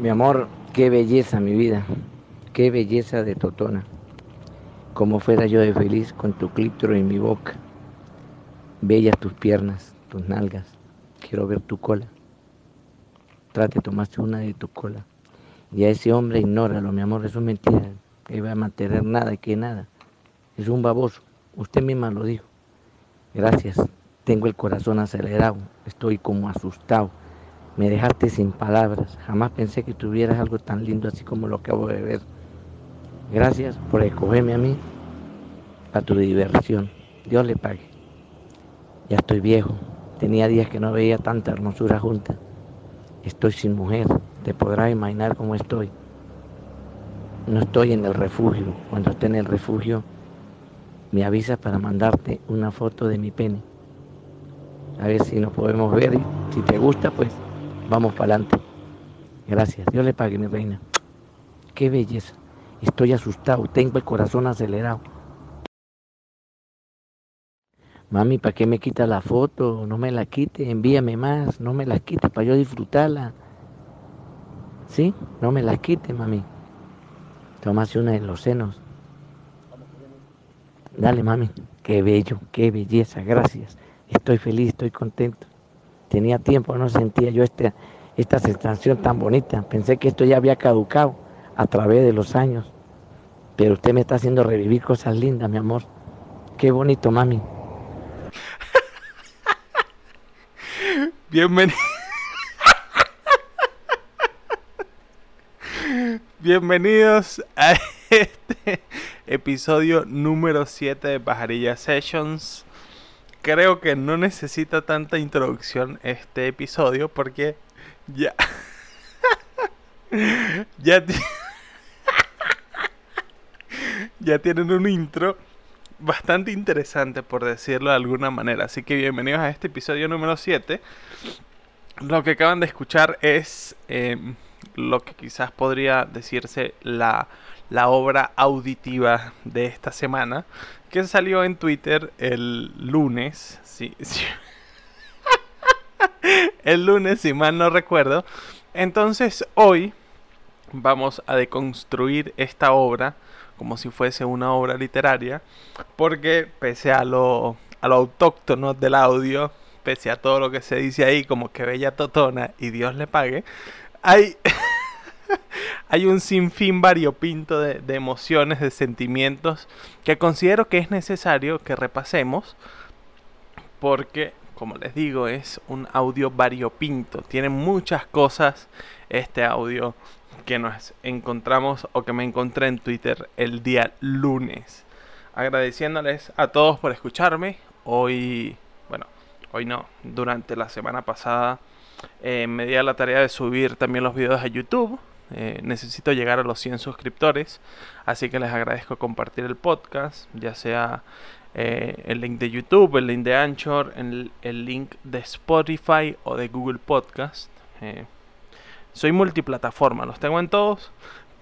Mi amor, qué belleza mi vida, qué belleza de Totona. Como fuera yo de feliz con tu clíptoro en mi boca. Bellas tus piernas, tus nalgas. Quiero ver tu cola. Trate, tomaste una de tu cola. Y a ese hombre ignóralo, mi amor, eso es mentira. Que va a mantener nada que nada. Es un baboso. Usted misma lo dijo. Gracias. Tengo el corazón acelerado. Estoy como asustado. Me dejaste sin palabras. Jamás pensé que tuvieras algo tan lindo así como lo acabo de ver. Gracias por escogerme a mí a tu diversión. Dios le pague. Ya estoy viejo. Tenía días que no veía tanta hermosura junta. Estoy sin mujer. Te podrás imaginar cómo estoy. No estoy en el refugio. Cuando esté en el refugio, me avisas para mandarte una foto de mi pene. A ver si nos podemos ver y si te gusta, pues Vamos para adelante. Gracias. Dios le pague, mi reina. Qué belleza. Estoy asustado. Tengo el corazón acelerado. Mami, ¿para qué me quita la foto? No me la quite. Envíame más. No me la quite para yo disfrutarla. ¿Sí? No me la quite, mami. Tómase una de los senos. Dale, mami. Qué bello, qué belleza. Gracias. Estoy feliz, estoy contento. Tenía tiempo, no sentía yo esta, esta sensación tan bonita. Pensé que esto ya había caducado a través de los años. Pero usted me está haciendo revivir cosas lindas, mi amor. Qué bonito, mami. Bienvenido. Bienvenidos a este episodio número 7 de Pajarilla Sessions creo que no necesita tanta introducción este episodio porque ya. ya, ya tienen un intro bastante interesante, por decirlo de alguna manera. Así que bienvenidos a este episodio número 7. Lo que acaban de escuchar es em, lo que quizás podría decirse la, la obra auditiva de esta semana que salió en Twitter el lunes. Sí, el lunes, si mal no recuerdo. Entonces, hoy vamos a deconstruir esta obra como si fuese una obra literaria. Porque pese a lo, a lo autóctono del audio, pese a todo lo que se dice ahí, como que bella totona y Dios le pague, hay. hay un sinfín variopinto de, emociones, de sentimientos que considero que es necesario que repasemos porque, como les digo, es un audio variopinto. Tiene muchas cosas este audio que nos encontramos o que me encontré en Twitter el día lunes. Agradeciéndoles a todos por escucharme. Hoy, bueno, hoy no, durante la semana pasada eh, me di a la tarea de subir también los videos a YouTube. Eh, necesito llegar a los 100 suscriptores, así que les agradezco compartir el podcast, ya sea eh, el link de YouTube, el link de Anchor, el, el link de Spotify o de Google Podcast. Eh, soy multiplataforma, los tengo en todos,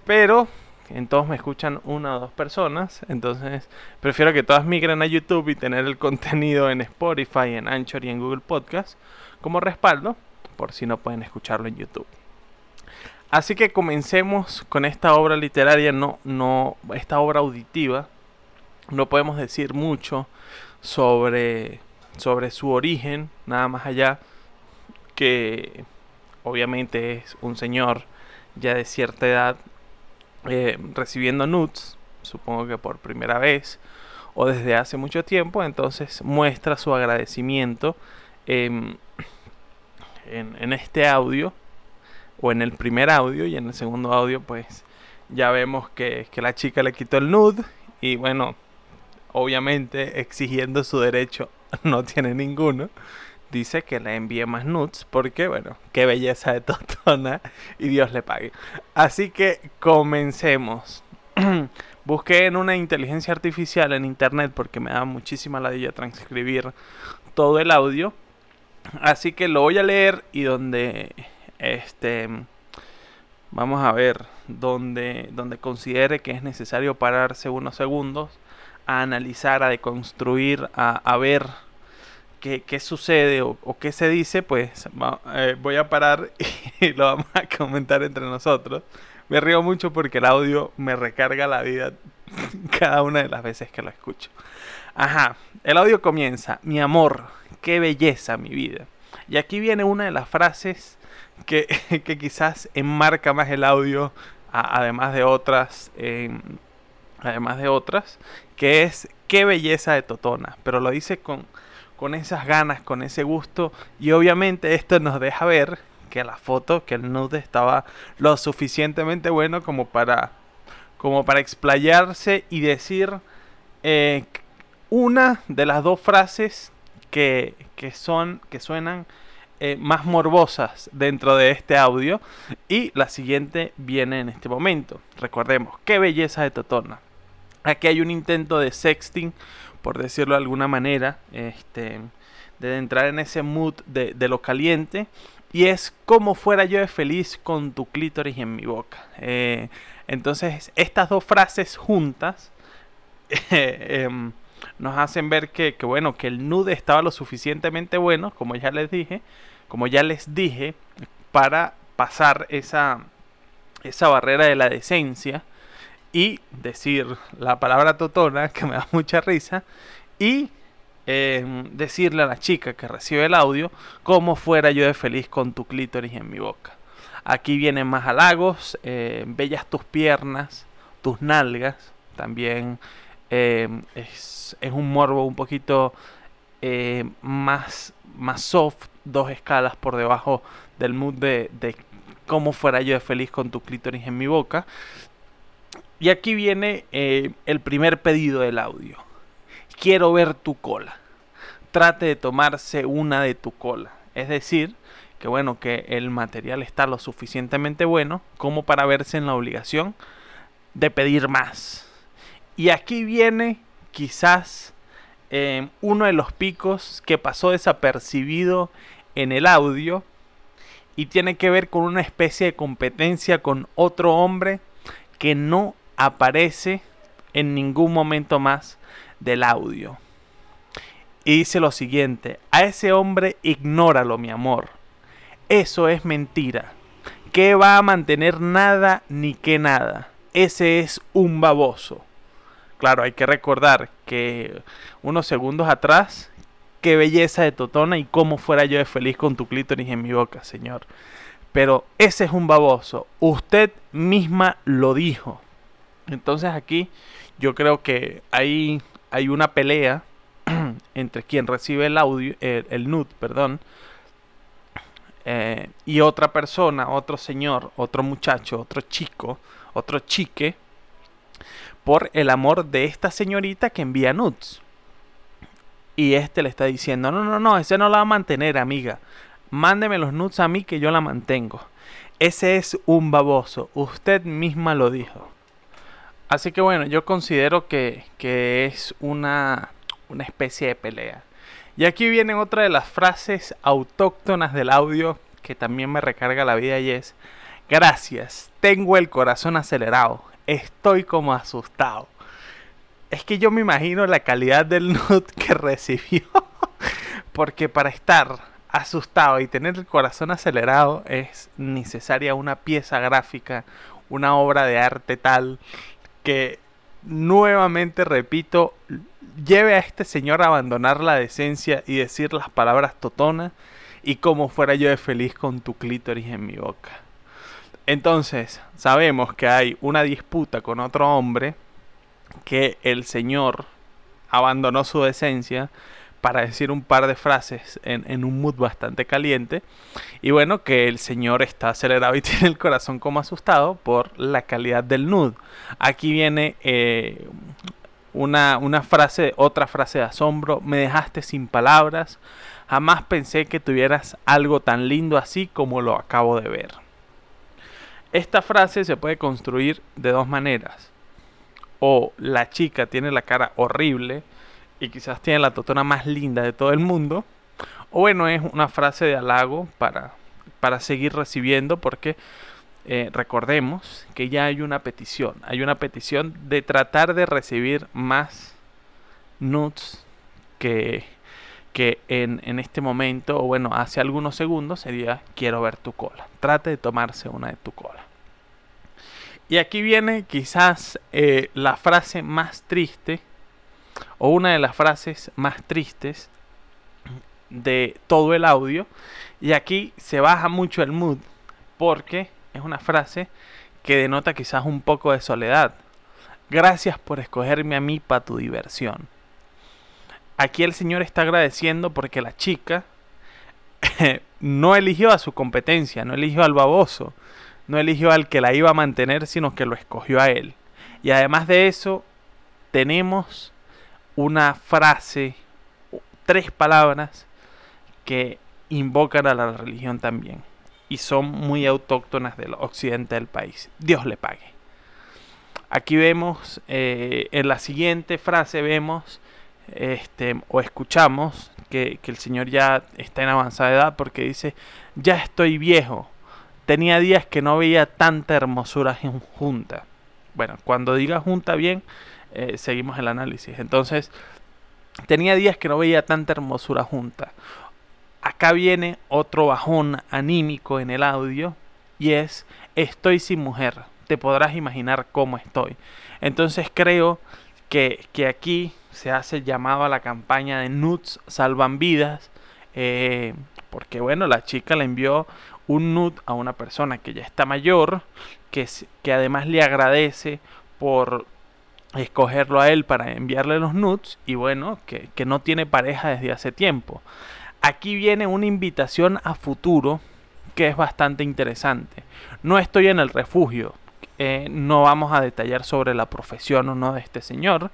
pero en todos me escuchan una o dos personas, entonces prefiero que todas migren a YouTube y tener el contenido en Spotify, en Anchor y en Google Podcast como respaldo, por si no pueden escucharlo en YouTube. Así que comencemos con esta obra literaria, no, no, esta obra auditiva. No podemos decir mucho sobre, sobre su origen, nada más allá que obviamente es un señor ya de cierta edad eh, recibiendo nudes, supongo que por primera vez o desde hace mucho tiempo, entonces muestra su agradecimiento en, en este audio o en el primer audio y en el segundo audio pues ya vemos que, que la chica le quitó el nude y bueno, obviamente exigiendo su derecho no tiene ninguno. Dice que le envíe más nudes porque bueno, qué belleza de Totona y Dios le pague. Así que comencemos. Busqué en una inteligencia artificial en internet porque me da muchísima ladilla transcribir todo el audio. Así que lo voy a leer y donde este, vamos a ver donde, donde considere que es necesario pararse unos segundos a analizar, a deconstruir, a, a ver qué, sucede o, qué se dice, pues eh, voy a parar y lo vamos a comentar entre nosotros. Me río mucho porque el audio me recarga la vida cada una de las veces que lo escucho. Ajá, el audio comienza. Mi amor, qué belleza mi vida. Y aquí viene una de las frases que, quizás enmarca más el audio, además de otras, además de otras, que es qué belleza de Totona. Pero lo dice con, con esas ganas, con ese gusto. Y obviamente esto nos deja ver que la foto, que el nude estaba lo suficientemente bueno como para, como para explayarse y decir eh, una de las dos frases que, que son, que suenan eh, más morbosas dentro de este audio. Y la siguiente viene en este momento. Recordemos, qué belleza de Totona. Aquí hay un intento de sexting, por decirlo de alguna manera, este, de entrar en ese mood de, lo caliente. Y es como fuera yo de feliz con tu clítoris en mi boca. Eh, entonces, estas dos frases juntas em, nos hacen ver que, que, bueno, que el nude estaba lo suficientemente bueno, como ya les dije, como ya les dije, para pasar esa, esa barrera de la decencia y decir la palabra totona, que me da mucha risa, y em, decirle a la chica que recibe el audio como fuera yo de feliz con tu clítoris en mi boca. Aquí vienen más halagos, eh, bellas tus piernas, tus nalgas, también em, es, es, un morbo un poquito eh, más, más soft, dos escalas por debajo del mood de, de cómo fuera yo de feliz con tu clítoris en mi boca. Y aquí viene eh, el primer pedido del audio. Quiero ver tu cola. Trate de tomarse una de tu cola. Es decir, que bueno, que el material está lo suficientemente bueno como para verse en la obligación de pedir más. Y aquí viene quizás eh, uno de los picos que pasó desapercibido en el audio y tiene que ver con una especie de competencia con otro hombre que no aparece en ningún momento más del audio. Y dice lo siguiente, a ese hombre ignóralo, mi amor. Eso es mentira. Que va a mantener nada ni que nada. Ese es un baboso. Claro, hay que recordar que unos segundos atrás, qué belleza de Totona y cómo fuera yo de feliz con tu clítoris en mi boca, señor. Pero ese es un baboso. Usted misma lo dijo. Entonces aquí yo creo que hay, hay una pelea entre quien recibe el audio, el, el nude, perdón, eh, y otra persona, otro señor, otro muchacho, otro chico, otro chique, por el amor de esta señorita que envía nudes. Y este le está diciendo, no, no, no, ese no la va a mantener, amiga. Mándeme los nudes a mí que yo la mantengo. Ese es un baboso. Usted misma lo dijo. Así que bueno, yo considero que, es una, una especie de pelea. Y aquí viene otra de las frases autóctonas del audio que también me recarga la vida y es, gracias, tengo el corazón acelerado, estoy como asustado. Es que yo me imagino la calidad del nude que recibió, porque para estar asustado y tener el corazón acelerado es necesaria una pieza gráfica, una obra de arte tal que nuevamente repito, lleve a este señor a abandonar la decencia y decir las palabras totona y como fuera yo de feliz con tu clítoris en mi boca. Entonces, sabemos que hay una disputa con otro hombre que el señor abandonó su decencia para decir un par de frases en, un mood bastante caliente. Y bueno, que el señor está acelerado y tiene el corazón como asustado por la calidad del nude. Aquí viene eh, una, una frase, otra frase de asombro. Me dejaste sin palabras. Jamás pensé que tuvieras algo tan lindo así como lo acabo de ver. Esta frase se puede construir de dos maneras. O la chica tiene la cara horrible y quizás tiene la totona más linda de todo el mundo. O bueno, es una frase de halago para, para seguir recibiendo porque eh, recordemos que ya hay una petición. Hay una petición de tratar de recibir más nudes que, que en, este momento, o bueno, hace algunos segundos sería quiero ver tu cola. Trate de tomarse una de tu cola. Y aquí viene quizás eh, la frase más triste, o una de las frases más tristes de todo el audio. Y aquí se baja mucho el mood, porque es una frase que denota quizás un poco de soledad. Gracias por escogerme a mí para tu diversión. Aquí el Señor está agradeciendo porque la chica no eligió a su competencia, no eligió al baboso, no eligió al que la iba a mantener, sino que lo escogió a él. Y además de eso, tenemos una frase, tres palabras que invocan a la religión también. Y son muy autóctonas del occidente del país. Dios le pague. Aquí vemos, eh, en la siguiente frase vemos este, o escuchamos que, el Señor ya está en avanzada edad porque dice, ya estoy viejo, tenía días que no veía tanta hermosura junta. Bueno, cuando diga junta bien, eh, seguimos el análisis. Entonces, tenía días que no veía tanta hermosura junta. Acá viene otro bajón anímico en el audio y es, estoy sin mujer. Te podrás imaginar cómo estoy. Entonces creo que, que aquí se hace llamado a la campaña de Nuts Salvan Vidas, eh, porque bueno, la chica le envió un nut a una persona que ya está mayor, que, que además le agradece por escogerlo a él para enviarle los nuts y bueno, que, que no tiene pareja desde hace tiempo. Aquí viene una invitación a futuro que es bastante interesante. No estoy en el refugio, eh, no vamos a detallar sobre la profesión o no de este señor,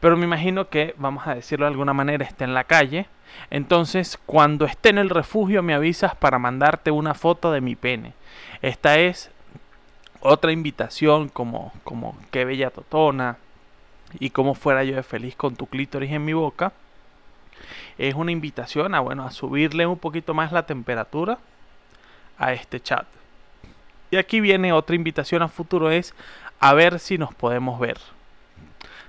pero me imagino que, vamos a decirlo de alguna manera, está en la calle. Entonces, cuando esté en el refugio, me avisas para mandarte una foto de mi pene. Esta es otra invitación como, como qué bella totona y cómo fuera yo de feliz con tu clítoris en mi boca. Es una invitación a, bueno, a subirle un poquito más la temperatura a este chat. Y aquí viene otra invitación a futuro, es a ver si nos podemos ver.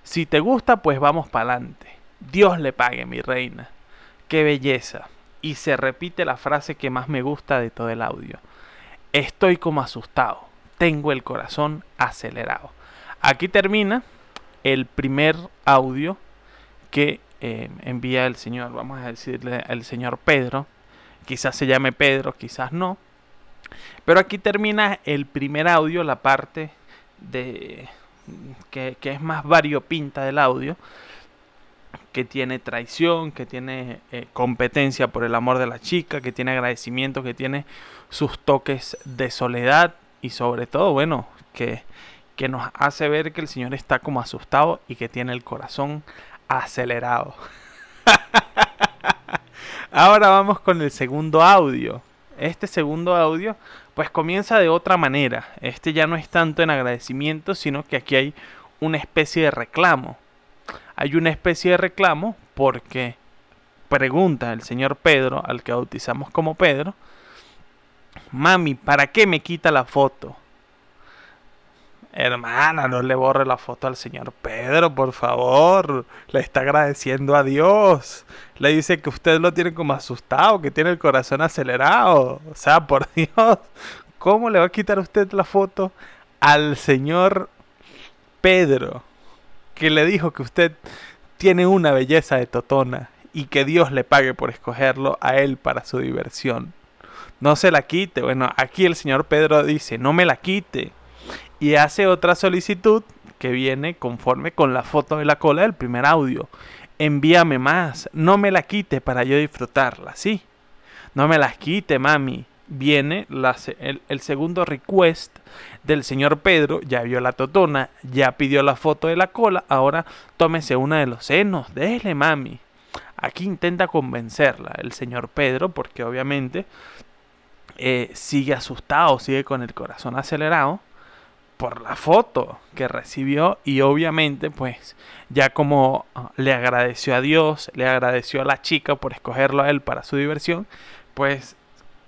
Si te gusta, pues vamos para adelante. Dios le pague, mi reina. Qué belleza. Y se repite la frase que más me gusta de todo el audio. Estoy como asustado. Tengo el corazón acelerado. Aquí termina el primer audio que eh, envía el señor, vamos a decirle el señor Pedro. Quizás se llame Pedro, quizás no. Pero aquí termina el primer audio, la parte de, que, es más variopinta del audio, que tiene traición, que tiene eh, competencia por el amor de la chica, que tiene agradecimiento, que tiene sus toques de soledad y sobre todo, bueno, que, que nos hace ver que el Señor está como asustado y que tiene el corazón acelerado. Ahora vamos con el segundo audio. Este segundo audio pues comienza de otra manera. Este ya no es tanto en agradecimiento, sino que aquí hay una especie de reclamo. Hay una especie de reclamo porque pregunta el señor Pedro, al que bautizamos como Pedro, mami, ¿para qué me quita la foto? Hermana, no le borre la foto al señor Pedro, por favor. Le está agradeciendo a Dios. Le dice que usted lo tiene como asustado, que tiene el corazón acelerado. O sea, por Dios, ¿cómo le va a quitar usted la foto al señor Pedro? Que le dijo que usted tiene una belleza de totona y que Dios le pague por escogerlo a él para su diversión. No se la quite. Bueno, aquí el señor Pedro dice, no me la quite y hace otra solicitud que viene conforme con la foto de la cola del primer audio. Envíame más, no me la quite para yo disfrutarla, sí. No me las quite, mami. Viene el, el, segundo request del señor Pedro, ya vio la totona, ya pidió la foto de la cola, ahora tómese una de los senos, déjele mami. Aquí intenta convencerla el señor Pedro, porque obviamente eh, sigue asustado, sigue con el corazón acelerado por la foto que recibió y obviamente pues ya como ah, le agradeció a Dios, le agradeció a la chica por escogerlo a él para su diversión, pues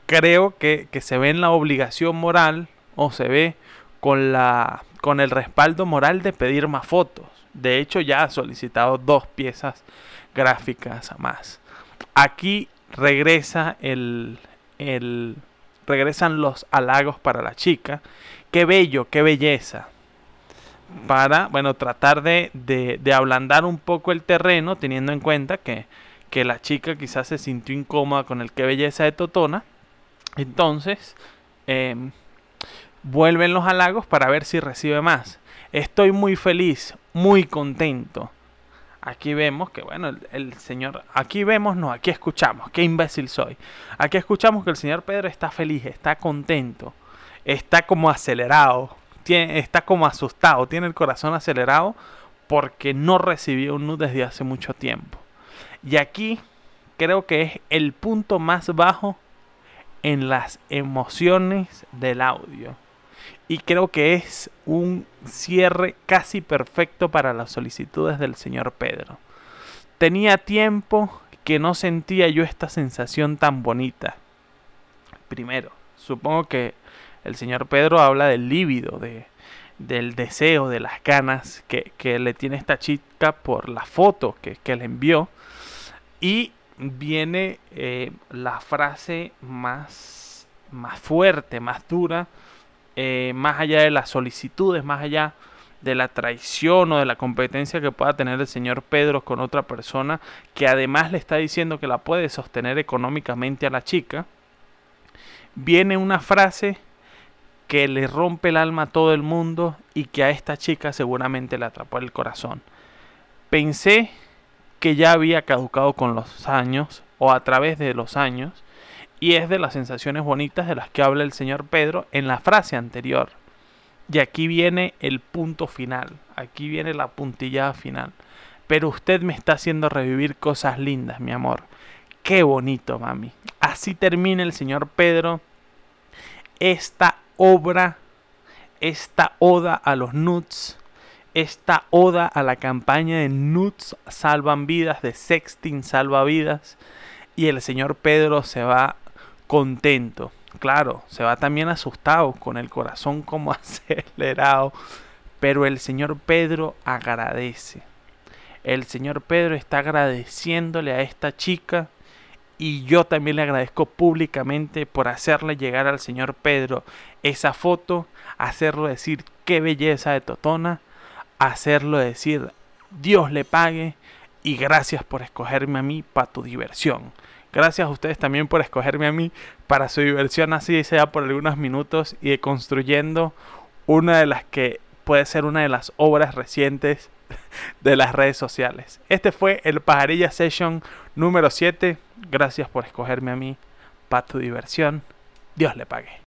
creo que, se ve en la obligación moral o se ve con, la, con el respaldo moral de pedir más fotos. De hecho ya ha solicitado dos piezas gráficas más. aquí regresa el, el, regresan los halagos para la chica. Qué bello, qué belleza. Para, bueno, tratar de, de, ablandar un poco el terreno, teniendo en cuenta que, que la chica quizás se sintió incómoda con el qué belleza de Totona. Entonces, em, vuelven los halagos para ver si recibe más. Estoy muy feliz, muy contento. Aquí vemos que, bueno, el, señor, aquí vemos, no, aquí escuchamos, qué imbécil soy. Aquí escuchamos que el señor Pedro está feliz, está contento, está como acelerado, tiene, está como asustado, tiene el corazón acelerado porque no recibió un nude desde hace mucho tiempo. Y aquí creo que es el punto más bajo en las emociones del audio. Y creo que es un cierre casi perfecto para las solicitudes del señor Pedro. Tenía tiempo que no sentía yo esta sensación tan bonita. Primero, supongo que el señor Pedro habla del líbido, de, del deseo, de las ganas que, le tiene esta chica por la foto que, que le envió. Y viene eh, la frase más, más fuerte, más dura, eh, más allá de las solicitudes, más allá de la traición o de la competencia que pueda tener el señor Pedro con otra persona, que además le está diciendo que la puede sostener económicamente a la chica, viene una frase que le rompe el alma a todo el mundo y que a esta chica seguramente le atrapó el corazón. Pensé que ya había caducado con los años o a través de los años y es de las sensaciones bonitas de las que habla el señor Pedro en la frase anterior. Y aquí viene el punto final, aquí viene la puntillada final. Pero usted me está haciendo revivir cosas lindas, mi amor. Qué bonito, mami. Así termina el señor Pedro esta obra, esta oda a los nuts esta oda a la campaña de Nuts Salvan Vidas, de Sexting Salva Vidas, y el señor Pedro se va contento. Claro, se va también asustado, con el corazón como acelerado, pero el señor Pedro agradece. El señor Pedro está agradeciéndole a esta chica y yo también le agradezco públicamente por hacerle llegar al señor Pedro esa foto, hacerlo decir qué belleza de Totona hacerlo decir Dios le pague y gracias por escogerme a mí para tu diversión. Gracias a ustedes también por escogerme a mí para su diversión, así sea por algunos minutos y construyendo una de las que puede ser una de las obras recientes de las redes sociales. Este fue el Pajarilla Session número 7. Gracias por escogerme a mí para tu diversión. Dios le pague.